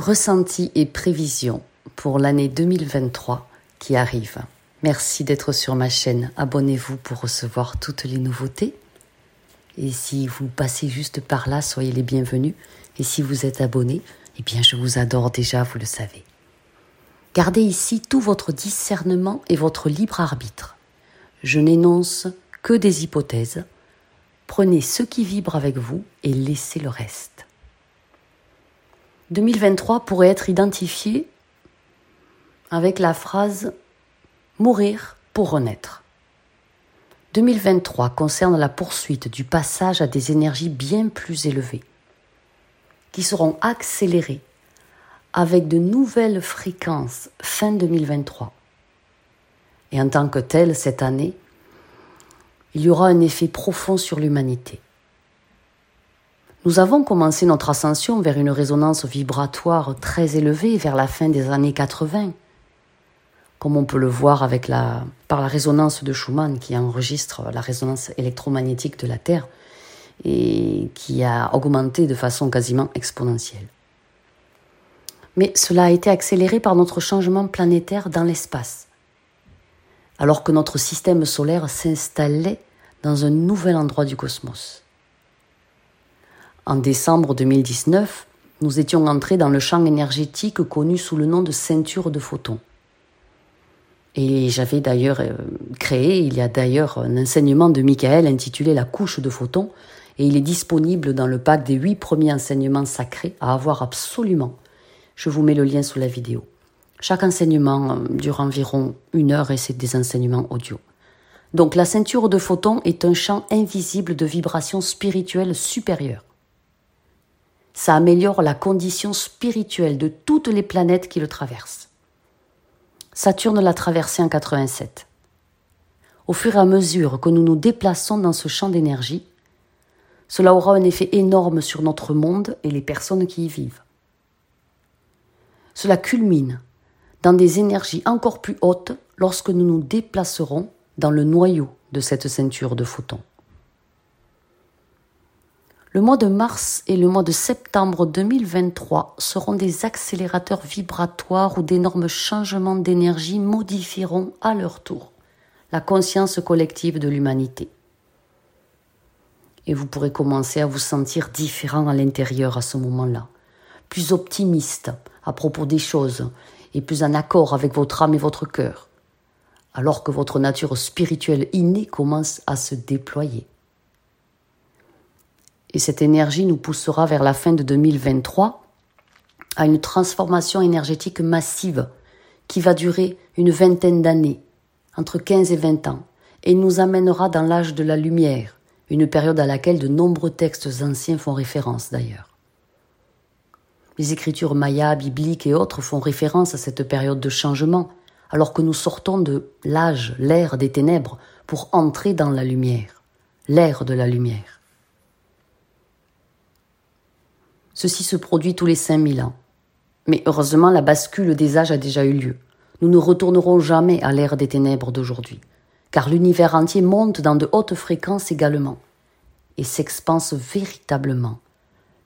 Ressenti et prévision pour l'année 2023 qui arrive. Merci d'être sur ma chaîne. Abonnez-vous pour recevoir toutes les nouveautés. Et si vous passez juste par là, soyez les bienvenus. Et si vous êtes abonné, eh bien je vous adore déjà, vous le savez. Gardez ici tout votre discernement et votre libre arbitre. Je n'énonce que des hypothèses. Prenez ce qui vibre avec vous et laissez le reste. 2023 pourrait être identifié avec la phrase Mourir pour renaître. 2023 concerne la poursuite du passage à des énergies bien plus élevées, qui seront accélérées avec de nouvelles fréquences fin 2023. Et en tant que telle, cette année, il y aura un effet profond sur l'humanité. Nous avons commencé notre ascension vers une résonance vibratoire très élevée vers la fin des années 80, comme on peut le voir par la résonance de Schumann qui enregistre la résonance électromagnétique de la Terre et qui a augmenté de façon quasiment exponentielle. Mais cela a été accéléré par notre changement planétaire dans l'espace, alors que notre système solaire s'installait dans un nouvel endroit du cosmos. En décembre 2019, nous étions entrés dans le champ énergétique connu sous le nom de ceinture de photons. Et j'avais d'ailleurs euh, créé, il y a d'ailleurs un enseignement de Michael intitulé La couche de photons, et il est disponible dans le pack des huit premiers enseignements sacrés à avoir absolument. Je vous mets le lien sous la vidéo. Chaque enseignement euh, dure environ une heure et c'est des enseignements audio. Donc la ceinture de photons est un champ invisible de vibrations spirituelles supérieures. Ça améliore la condition spirituelle de toutes les planètes qui le traversent. Saturne l'a traversé en 87. Au fur et à mesure que nous nous déplaçons dans ce champ d'énergie, cela aura un effet énorme sur notre monde et les personnes qui y vivent. Cela culmine dans des énergies encore plus hautes lorsque nous nous déplacerons dans le noyau de cette ceinture de photons. Le mois de mars et le mois de septembre 2023 seront des accélérateurs vibratoires où d'énormes changements d'énergie modifieront à leur tour la conscience collective de l'humanité. Et vous pourrez commencer à vous sentir différent à l'intérieur à ce moment-là, plus optimiste à propos des choses et plus en accord avec votre âme et votre cœur, alors que votre nature spirituelle innée commence à se déployer. Et cette énergie nous poussera vers la fin de 2023 à une transformation énergétique massive qui va durer une vingtaine d'années, entre 15 et 20 ans, et nous amènera dans l'âge de la lumière, une période à laquelle de nombreux textes anciens font référence d'ailleurs. Les écritures mayas, bibliques et autres font référence à cette période de changement, alors que nous sortons de l'âge, l'ère des ténèbres, pour entrer dans la lumière, l'ère de la lumière. Ceci se produit tous les 5000 ans. Mais heureusement, la bascule des âges a déjà eu lieu. Nous ne retournerons jamais à l'ère des ténèbres d'aujourd'hui, car l'univers entier monte dans de hautes fréquences également, et s'expanse véritablement.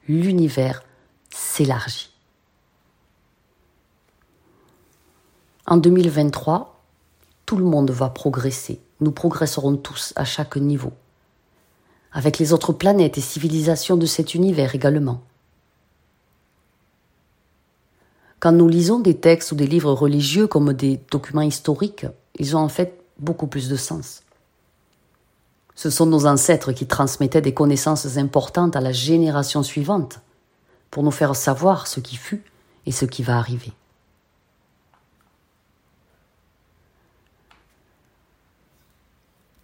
L'univers s'élargit. En 2023, tout le monde va progresser. Nous progresserons tous à chaque niveau. Avec les autres planètes et civilisations de cet univers également. Quand nous lisons des textes ou des livres religieux comme des documents historiques, ils ont en fait beaucoup plus de sens. Ce sont nos ancêtres qui transmettaient des connaissances importantes à la génération suivante pour nous faire savoir ce qui fut et ce qui va arriver.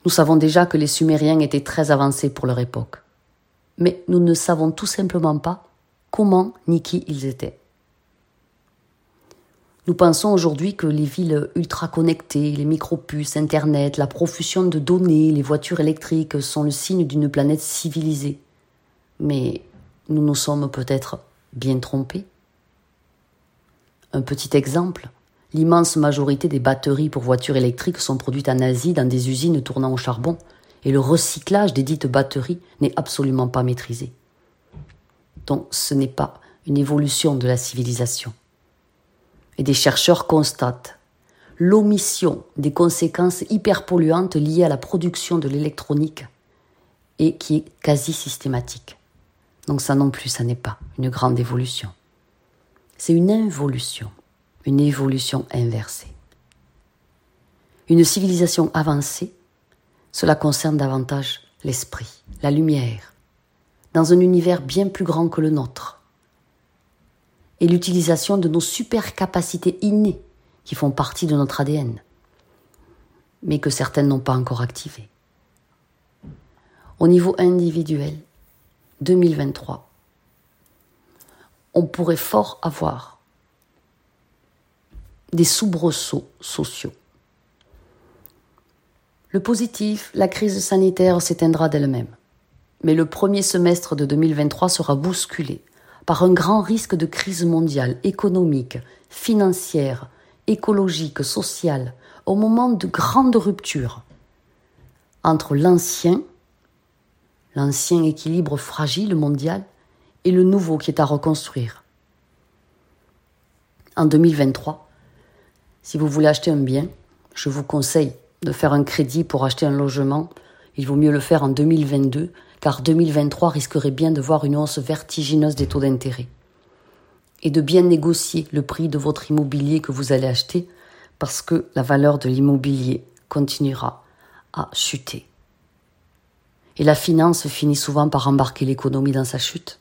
Nous savons déjà que les Sumériens étaient très avancés pour leur époque, mais nous ne savons tout simplement pas comment ni qui ils étaient. Nous pensons aujourd'hui que les villes ultra connectées, les micropuces, Internet, la profusion de données, les voitures électriques sont le signe d'une planète civilisée. Mais nous nous sommes peut-être bien trompés. Un petit exemple, l'immense majorité des batteries pour voitures électriques sont produites en Asie dans des usines tournant au charbon, et le recyclage des dites batteries n'est absolument pas maîtrisé. Donc ce n'est pas une évolution de la civilisation. Et des chercheurs constatent l'omission des conséquences hyperpolluantes liées à la production de l'électronique et qui est quasi systématique. Donc ça non plus, ça n'est pas une grande évolution. C'est une involution, une évolution inversée. Une civilisation avancée, cela concerne davantage l'esprit, la lumière, dans un univers bien plus grand que le nôtre, et l'utilisation de nos super capacités innées qui font partie de notre ADN, mais que certaines n'ont pas encore activées. Au niveau individuel, 2023, on pourrait fort avoir des soubresauts sociaux. Le positif, la crise sanitaire s'éteindra d'elle-même. Mais le premier semestre de 2023 sera bousculé par un grand risque de crise mondiale, économique, financière, écologique, sociale, au moment de grandes ruptures entre l'ancien, l'ancien équilibre fragile mondial, et le nouveau qui est à reconstruire. En 2023, si vous voulez acheter un bien, je vous conseille de faire un crédit pour acheter un logement. Il vaut mieux le faire en 2022 car 2023 risquerait bien de voir une hausse vertigineuse des taux d'intérêt. Et de bien négocier le prix de votre immobilier que vous allez acheter, parce que la valeur de l'immobilier continuera à chuter. Et la finance finit souvent par embarquer l'économie dans sa chute.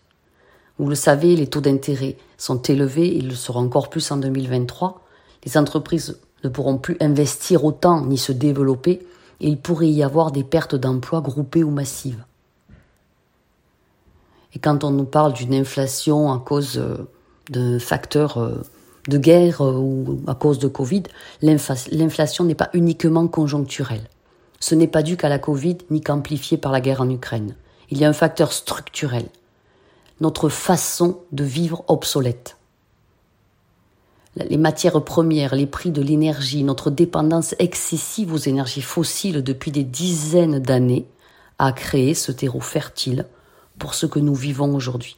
Vous le savez, les taux d'intérêt sont élevés, ils le seront encore plus en 2023. Les entreprises ne pourront plus investir autant ni se développer, et il pourrait y avoir des pertes d'emplois groupées ou massives. Et quand on nous parle d'une inflation à cause euh, de facteurs euh, de guerre euh, ou à cause de Covid, l'inflation n'est pas uniquement conjoncturelle. Ce n'est pas dû qu'à la Covid ni qu'amplifié par la guerre en Ukraine. Il y a un facteur structurel. Notre façon de vivre obsolète. Les matières premières, les prix de l'énergie, notre dépendance excessive aux énergies fossiles depuis des dizaines d'années a créé ce terreau fertile pour ce que nous vivons aujourd'hui.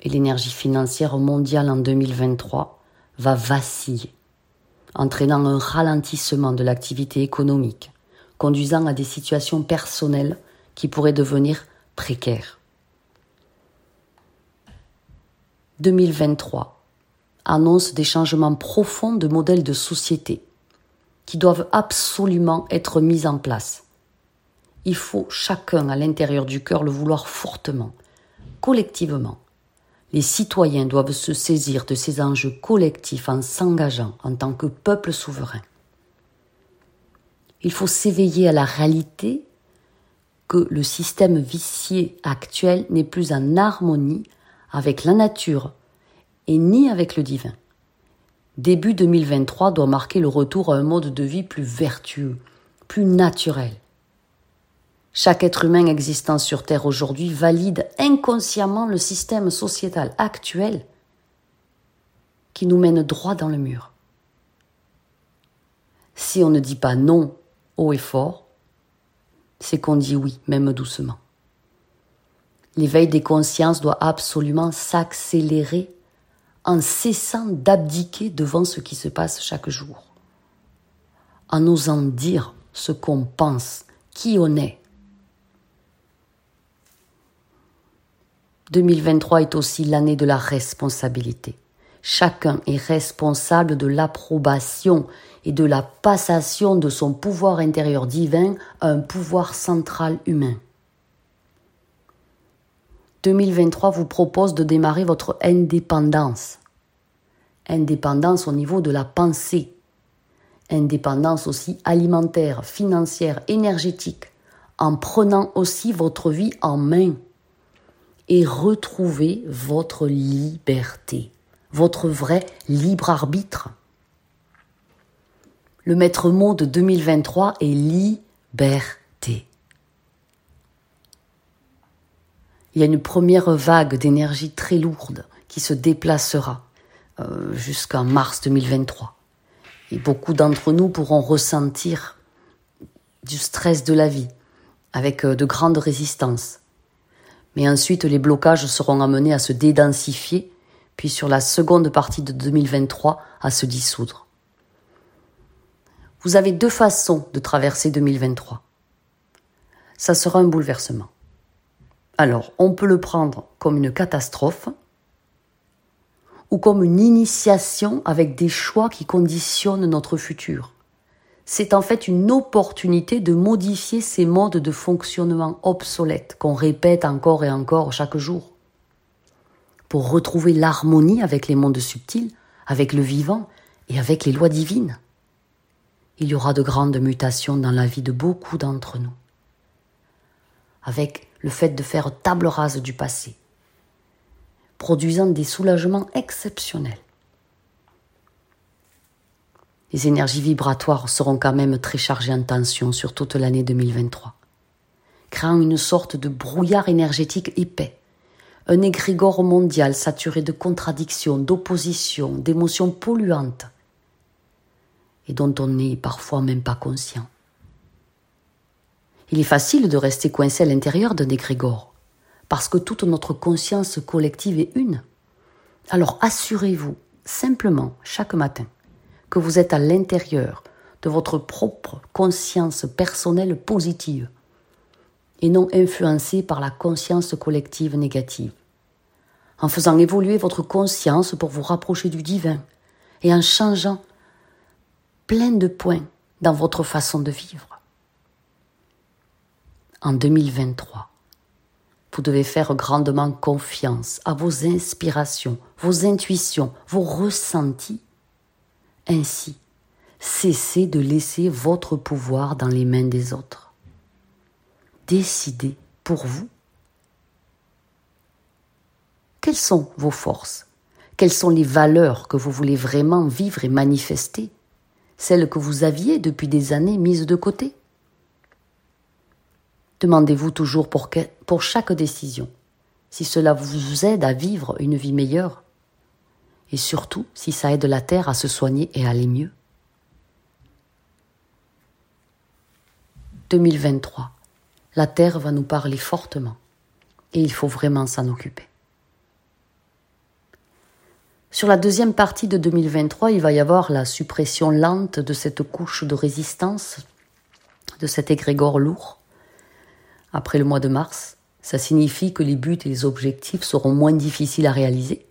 Et l'énergie financière mondiale en 2023 va vaciller, entraînant un ralentissement de l'activité économique, conduisant à des situations personnelles qui pourraient devenir précaires. 2023 annonce des changements profonds de modèles de société qui doivent absolument être mis en place il faut chacun à l'intérieur du cœur le vouloir fortement, collectivement. Les citoyens doivent se saisir de ces enjeux collectifs en s'engageant en tant que peuple souverain. Il faut s'éveiller à la réalité que le système vicié actuel n'est plus en harmonie avec la nature et ni avec le divin. Début 2023 doit marquer le retour à un mode de vie plus vertueux, plus naturel. Chaque être humain existant sur Terre aujourd'hui valide inconsciemment le système sociétal actuel qui nous mène droit dans le mur. Si on ne dit pas non haut et fort, c'est qu'on dit oui, même doucement. L'éveil des consciences doit absolument s'accélérer en cessant d'abdiquer devant ce qui se passe chaque jour, en osant dire ce qu'on pense, qui on est, 2023 est aussi l'année de la responsabilité. Chacun est responsable de l'approbation et de la passation de son pouvoir intérieur divin à un pouvoir central humain. 2023 vous propose de démarrer votre indépendance. Indépendance au niveau de la pensée. Indépendance aussi alimentaire, financière, énergétique, en prenant aussi votre vie en main et retrouver votre liberté, votre vrai libre arbitre. Le maître mot de 2023 est liberté. Il y a une première vague d'énergie très lourde qui se déplacera euh, jusqu'en mars 2023. Et beaucoup d'entre nous pourront ressentir du stress de la vie avec euh, de grandes résistances Mais ensuite, les blocages seront amenés à se dédensifier, puis sur la seconde partie de 2023 à se dissoudre. Vous avez deux façons de traverser 2023. Ça sera un bouleversement. Alors, on peut le prendre comme une catastrophe ou comme une initiation avec des choix qui conditionnent notre futur. C'est en fait une opportunité de modifier ces modes de fonctionnement obsolètes qu'on répète encore et encore chaque jour. Pour retrouver l'harmonie avec les mondes subtils, avec le vivant et avec les lois divines. Il y aura de grandes mutations dans la vie de beaucoup d'entre nous. Avec le fait de faire table rase du passé, produisant des soulagements exceptionnels. Les énergies vibratoires seront quand même très chargées en tension sur toute l'année 2023, créant une sorte de brouillard énergétique épais, un égrégore mondial saturé de contradictions, d'oppositions, d'émotions polluantes, et dont on n'est parfois même pas conscient. Il est facile de rester coincé à l'intérieur d'un égrégore, parce que toute notre conscience collective est une. Alors assurez-vous simplement chaque matin que vous êtes à l'intérieur de votre propre conscience personnelle positive et non influencé par la conscience collective négative. En faisant évoluer votre conscience pour vous rapprocher du divin et en changeant plein de points dans votre façon de vivre en 2023. Vous devez faire grandement confiance à vos inspirations, vos intuitions, vos ressentis. Ainsi, cessez de laisser votre pouvoir dans les mains des autres. Décidez pour vous. Quelles sont vos forces? Quelles sont les valeurs que vous voulez vraiment vivre et manifester? Celles que vous aviez depuis des années mises de côté? Demandez-vous toujours pour, chaque décision si cela vous aide à vivre une vie meilleure et surtout si ça aide la Terre à se soigner et à aller mieux. 2023. La Terre va nous parler fortement et il faut vraiment s'en occuper. Sur la deuxième partie de 2023, il va y avoir la suppression lente de cette couche de résistance, de cet égrégore lourd après le mois de mars, ça signifie que les buts et les objectifs seront moins difficiles à réaliser.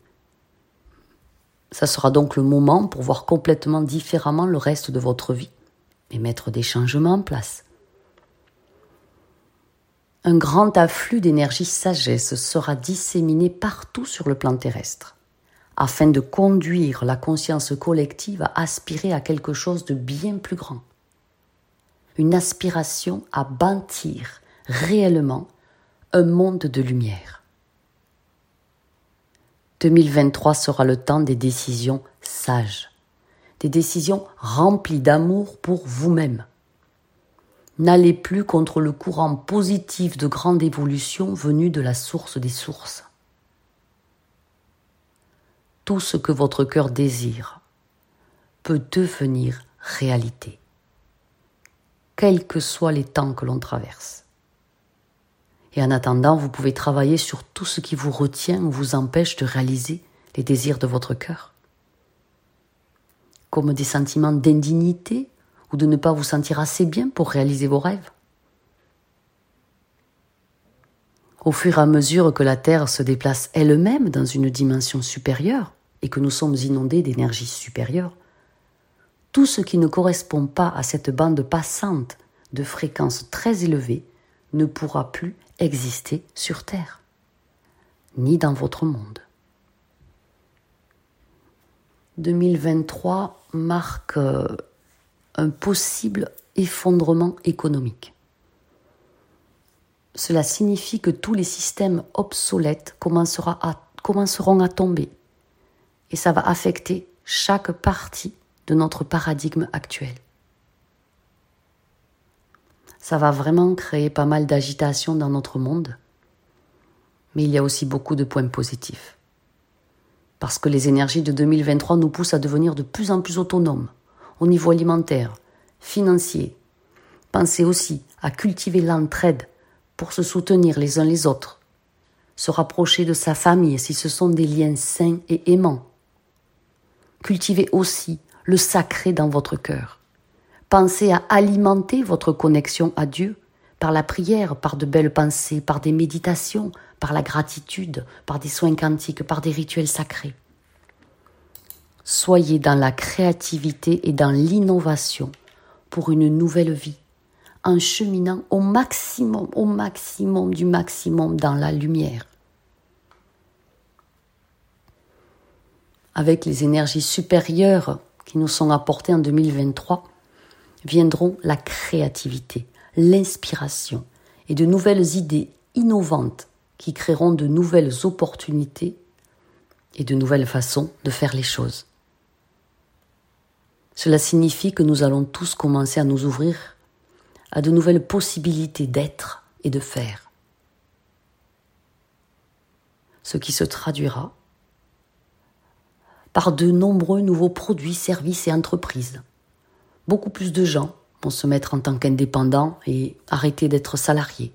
Ça sera donc le moment pour voir complètement différemment le reste de votre vie et mettre des changements en place. Un grand afflux d'énergie sagesse sera disséminé partout sur le plan terrestre, afin de conduire la conscience collective à aspirer à quelque chose de bien plus grand. Une aspiration à bâtir réellement un monde de lumière. 2023 sera le temps des décisions sages, des décisions remplies d'amour pour vous-même. N'allez plus contre le courant positif de grande évolution venu de la source des sources. Tout ce que votre cœur désire peut devenir réalité, quels que soient les temps que l'on traverse. Et en attendant, vous pouvez travailler sur tout ce qui vous retient ou vous empêche de réaliser les désirs de votre cœur. Comme des sentiments d'indignité ou de ne pas vous sentir assez bien pour réaliser vos rêves. Au fur et à mesure que la Terre se déplace elle-même dans une dimension supérieure et que nous sommes inondés d'énergie supérieure, tout ce qui ne correspond pas à cette bande passante de fréquences très élevées ne pourra plus exister sur Terre, ni dans votre monde. 2023 marque euh, un possible effondrement économique. Cela signifie que tous les systèmes obsolètes commenceront à tomber et ça va affecter chaque partie de notre paradigme actuel ça va vraiment créer pas mal d'agitation dans notre monde. Mais il y a aussi beaucoup de points positifs. Parce que les énergies de 2023 nous poussent à devenir de plus en plus autonomes au niveau alimentaire, financier. Pensez aussi à cultiver l'entraide pour se soutenir les uns les autres. se rapprocher de sa famille si ce sont des liens sains et aimants. Cultivez aussi le sacré dans votre cœur. Pensez à alimenter votre connexion à Dieu par la prière, par de belles pensées, par des méditations, par la gratitude, par des soins quantiques, par des rituels sacrés. Soyez dans la créativité et dans l'innovation pour une nouvelle vie, en cheminant au maximum, au maximum du maximum dans la lumière. Avec les énergies supérieures qui nous sont apportées en 2023, viendront la créativité, l'inspiration et de nouvelles idées innovantes qui créeront de nouvelles opportunités et de nouvelles façons de faire les choses. Cela signifie que nous allons tous commencer à nous ouvrir à de nouvelles possibilités d'être et de faire. Ce qui se traduira par de nombreux nouveaux produits, services et entreprises beaucoup plus de gens vont se mettre en tant qu'indépendants et arrêter d'être salariés.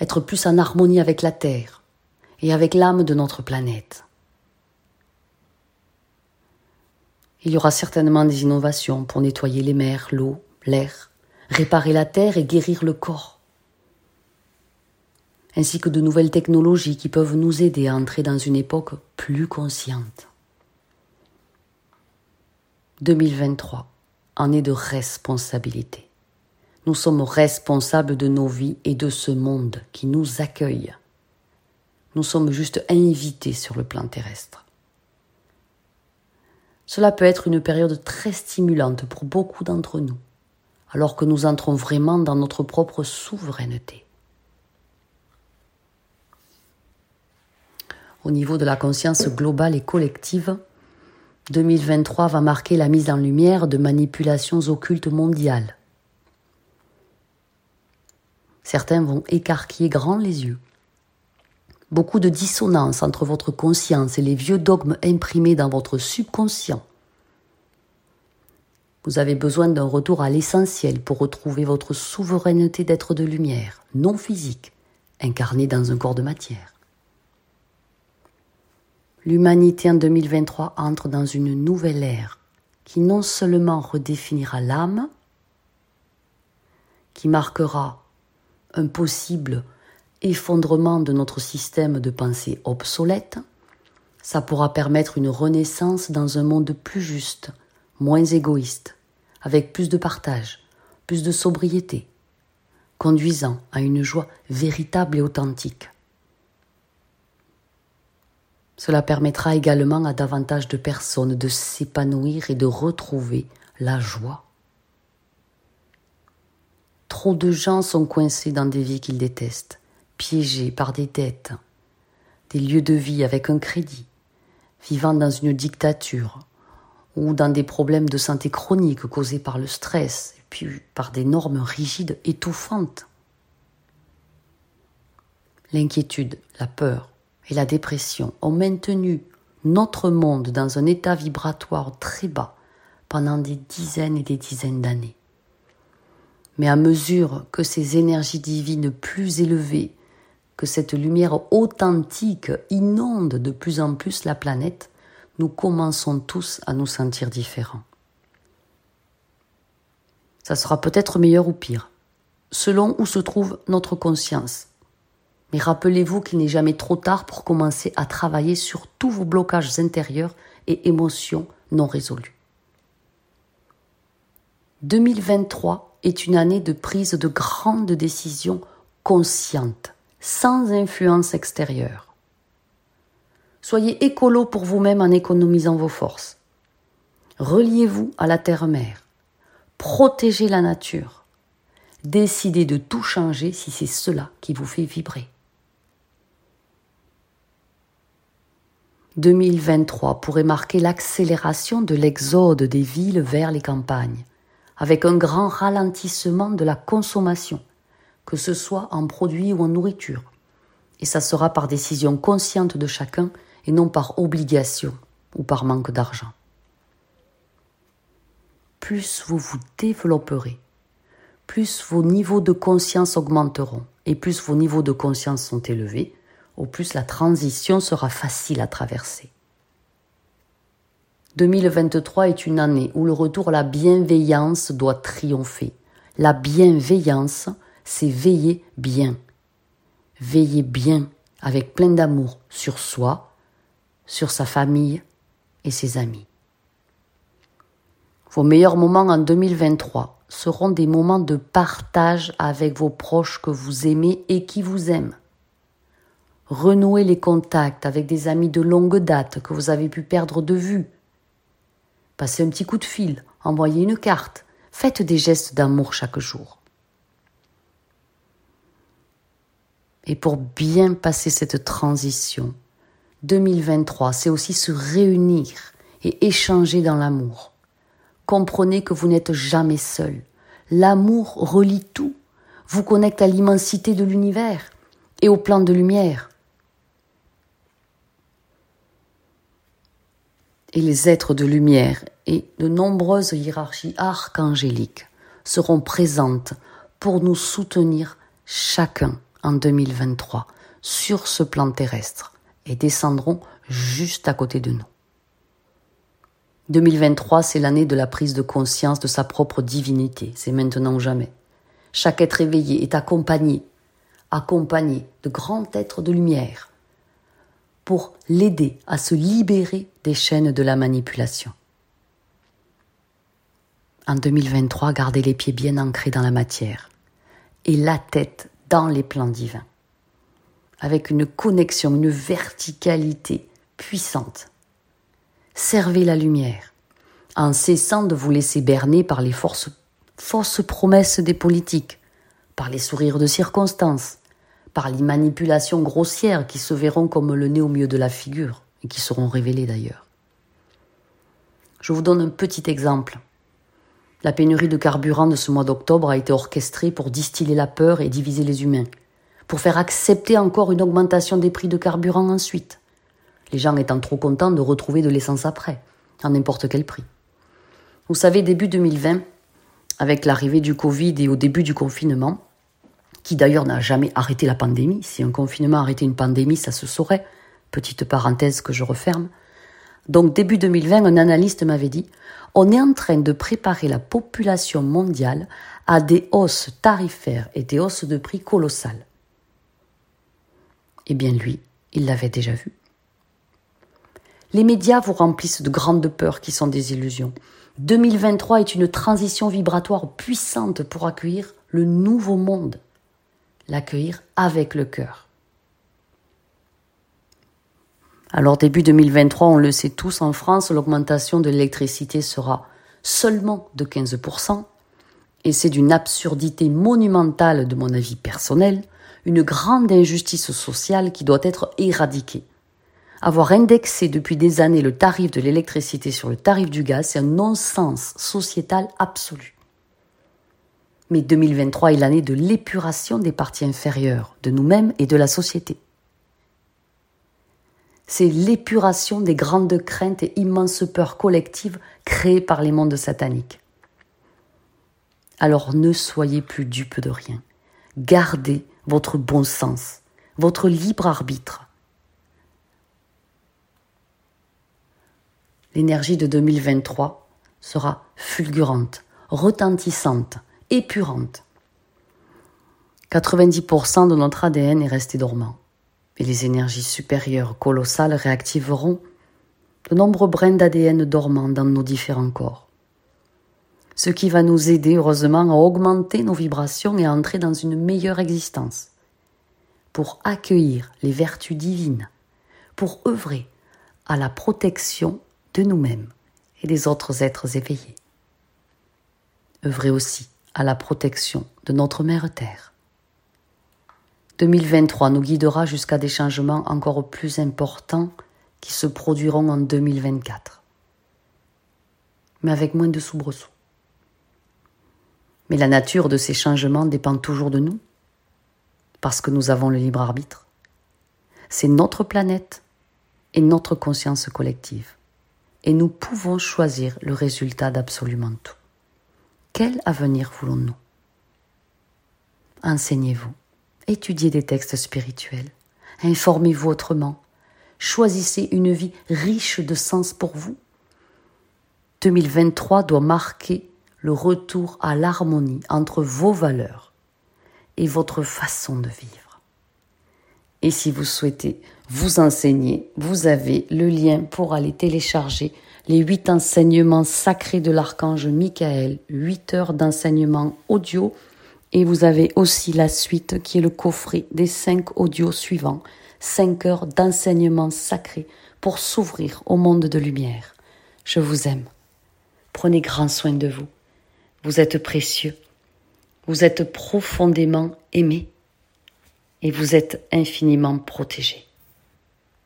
Être plus en harmonie avec la Terre et avec l'âme de notre planète. Il y aura certainement des innovations pour nettoyer les mers, l'eau, l'air, réparer la Terre et guérir le corps. Ainsi que de nouvelles technologies qui peuvent nous aider à entrer dans une époque plus consciente. 2023 année de responsabilité. Nous sommes responsables de nos vies et de ce monde qui nous accueille. Nous sommes juste invités sur le plan terrestre. Cela peut être une période très stimulante pour beaucoup d'entre nous, alors que nous entrons vraiment dans notre propre souveraineté. Au niveau de la conscience globale et collective, 2023 va marquer la mise en lumière de manipulations occultes mondiales. Certains vont écarquiller grand les yeux. Beaucoup de dissonance entre votre conscience et les vieux dogmes imprimés dans votre subconscient. Vous avez besoin d'un retour à l'essentiel pour retrouver votre souveraineté d'être de lumière, non physique, incarné dans un corps de matière l'humanité en 2023 entre dans une nouvelle ère qui non seulement redéfinira l'âme, qui marquera un possible effondrement de notre système de pensée obsolète, ça pourra permettre une renaissance dans un monde plus juste, moins égoïste, avec plus de partage, plus de sobriété, conduisant à une joie véritable et authentique. Cela permettra également à davantage de personnes de s'épanouir et de retrouver la joie. Trop de gens sont coincés dans des vies qu'ils détestent, piégés par des dettes, des lieux de vie avec un crédit, vivant dans une dictature ou dans des problèmes de santé chroniques causés par le stress et puis par des normes rigides étouffantes. L'inquiétude, la peur, et la dépression ont maintenu notre monde dans un état vibratoire très bas pendant des dizaines et des dizaines d'années. Mais à mesure que ces énergies divines plus élevées, que cette lumière authentique inonde de plus en plus la planète, nous commençons tous à nous sentir différents. Ça sera peut-être meilleur ou pire, selon où se trouve notre conscience mais rappelez-vous qu'il n'est jamais trop tard pour commencer à travailler sur tous vos blocages intérieurs et émotions non résolues. 2023 est une année de prise de grandes décisions conscientes, sans influence extérieure. Soyez écolo pour vous-même en économisant vos forces. Reliez-vous à la terre-mère. Protégez la nature. Décidez de tout changer si c'est cela qui vous fait vibrer. 2023 pourrait marquer l'accélération de l'exode des villes vers les campagnes, avec un grand ralentissement de la consommation, que ce soit en produits ou en nourriture. Et ça sera par décision consciente de chacun et non par obligation ou par manque d'argent. Plus vous vous développerez, plus vos niveaux de conscience augmenteront, et plus vos niveaux de conscience sont élevés, au plus la transition sera facile à traverser. 2023 est une année où le retour à la bienveillance doit triompher. La bienveillance, c'est veiller bien. Veiller bien avec plein d'amour sur soi, sur sa famille et ses amis. Vos meilleurs moments en 2023 seront des moments de partage avec vos proches que vous aimez et qui vous aiment. Renouez les contacts avec des amis de longue date que vous avez pu perdre de vue. Passez un petit coup de fil, envoyez une carte, faites des gestes d'amour chaque jour. Et pour bien passer cette transition, 2023, c'est aussi se réunir et échanger dans l'amour. Comprenez que vous n'êtes jamais seul. L'amour relie tout, vous connecte à l'immensité de l'univers et au plan de lumière. Et les êtres de lumière et de nombreuses hiérarchies archangéliques seront présentes pour nous soutenir chacun en 2023 sur ce plan terrestre et descendront juste à côté de nous. 2023, c'est l'année de la prise de conscience de sa propre divinité. C'est maintenant ou jamais. Chaque être éveillé est accompagné, accompagné de grands êtres de lumière pour l'aider à se libérer des chaînes de la manipulation. En 2023, gardez les pieds bien ancrés dans la matière et la tête dans les plans divins, avec une connexion, une verticalité puissante servez la lumière, en cessant de vous laisser berner par les forces, fausses promesses des politiques, par les sourires de circonstance, par les manipulations grossières qui se verront comme le nez au milieu de la figure, et qui seront révélées d'ailleurs. Je vous donne un petit exemple. La pénurie de carburant de ce mois d'octobre a été orchestrée pour distiller la peur et diviser les humains, pour faire accepter encore une augmentation des prix de carburant ensuite les gens étant trop contents de retrouver de l'essence après, à n'importe quel prix. Vous savez, début 2020, avec l'arrivée du Covid et au début du confinement, qui d'ailleurs n'a jamais arrêté la pandémie, si un confinement arrêtait une pandémie, ça se saurait, petite parenthèse que je referme. Donc début 2020, un analyste m'avait dit, on est en train de préparer la population mondiale à des hausses tarifaires et des hausses de prix colossales. Eh bien lui, il l'avait déjà vu. Les médias vous remplissent de grandes peurs qui sont des illusions. 2023 est une transition vibratoire puissante pour accueillir le nouveau monde. L'accueillir avec le cœur. Alors début 2023, on le sait tous, en France, l'augmentation de l'électricité sera seulement de 15%, et c'est d'une absurdité monumentale de mon avis personnel, une grande injustice sociale qui doit être éradiquée. Avoir indexé depuis des années le tarif de l'électricité sur le tarif du gaz, c'est un non-sens sociétal absolu. Mais 2023 est l'année de l'épuration des parties inférieures de nous-mêmes et de la société. C'est l'épuration des grandes craintes et immenses peurs collectives créées par les mondes sataniques. Alors ne soyez plus dupes de rien. Gardez votre bon sens, votre libre arbitre l'énergie de 2023 sera fulgurante, retentissante, épurante. 90% de notre ADN est resté dormant et les énergies supérieures colossales réactiveront de nombreux brins d'ADN dormants dans nos différents corps. Ce qui va nous aider heureusement à augmenter nos vibrations et à entrer dans une meilleure existence, pour accueillir les vertus divines, pour œuvrer à la protection de nous-mêmes et des autres êtres éveillés. Œuvrer aussi à la protection de notre mère Terre. 2023 nous guidera jusqu'à des changements encore plus importants qui se produiront en 2024, mais avec moins de soubresauts. Mais la nature de ces changements dépend toujours de nous, parce que nous avons le libre arbitre. C'est notre planète et notre conscience collective et nous pouvons choisir le résultat d'absolument tout. Quel avenir voulons-nous? Enseignez-vous, étudiez des textes spirituels, Informez-vous autrement. Choisissez une vie riche de sens pour vous. 2023 doit marquer le retour à l'harmonie entre vos valeurs et votre façon de vivre. Et si vous souhaitez vous enseigner, vous avez le lien pour aller télécharger les huit enseignements sacrés de l'archange Michael, huit heures d'enseignement audio, et vous avez aussi la suite qui est le coffret des cinq audios suivants, cinq heures d'enseignement sacré pour s'ouvrir au monde de lumière. Je vous aime. Prenez grand soin de vous. Vous êtes précieux. Vous êtes profondément aimé et vous êtes infiniment protégé.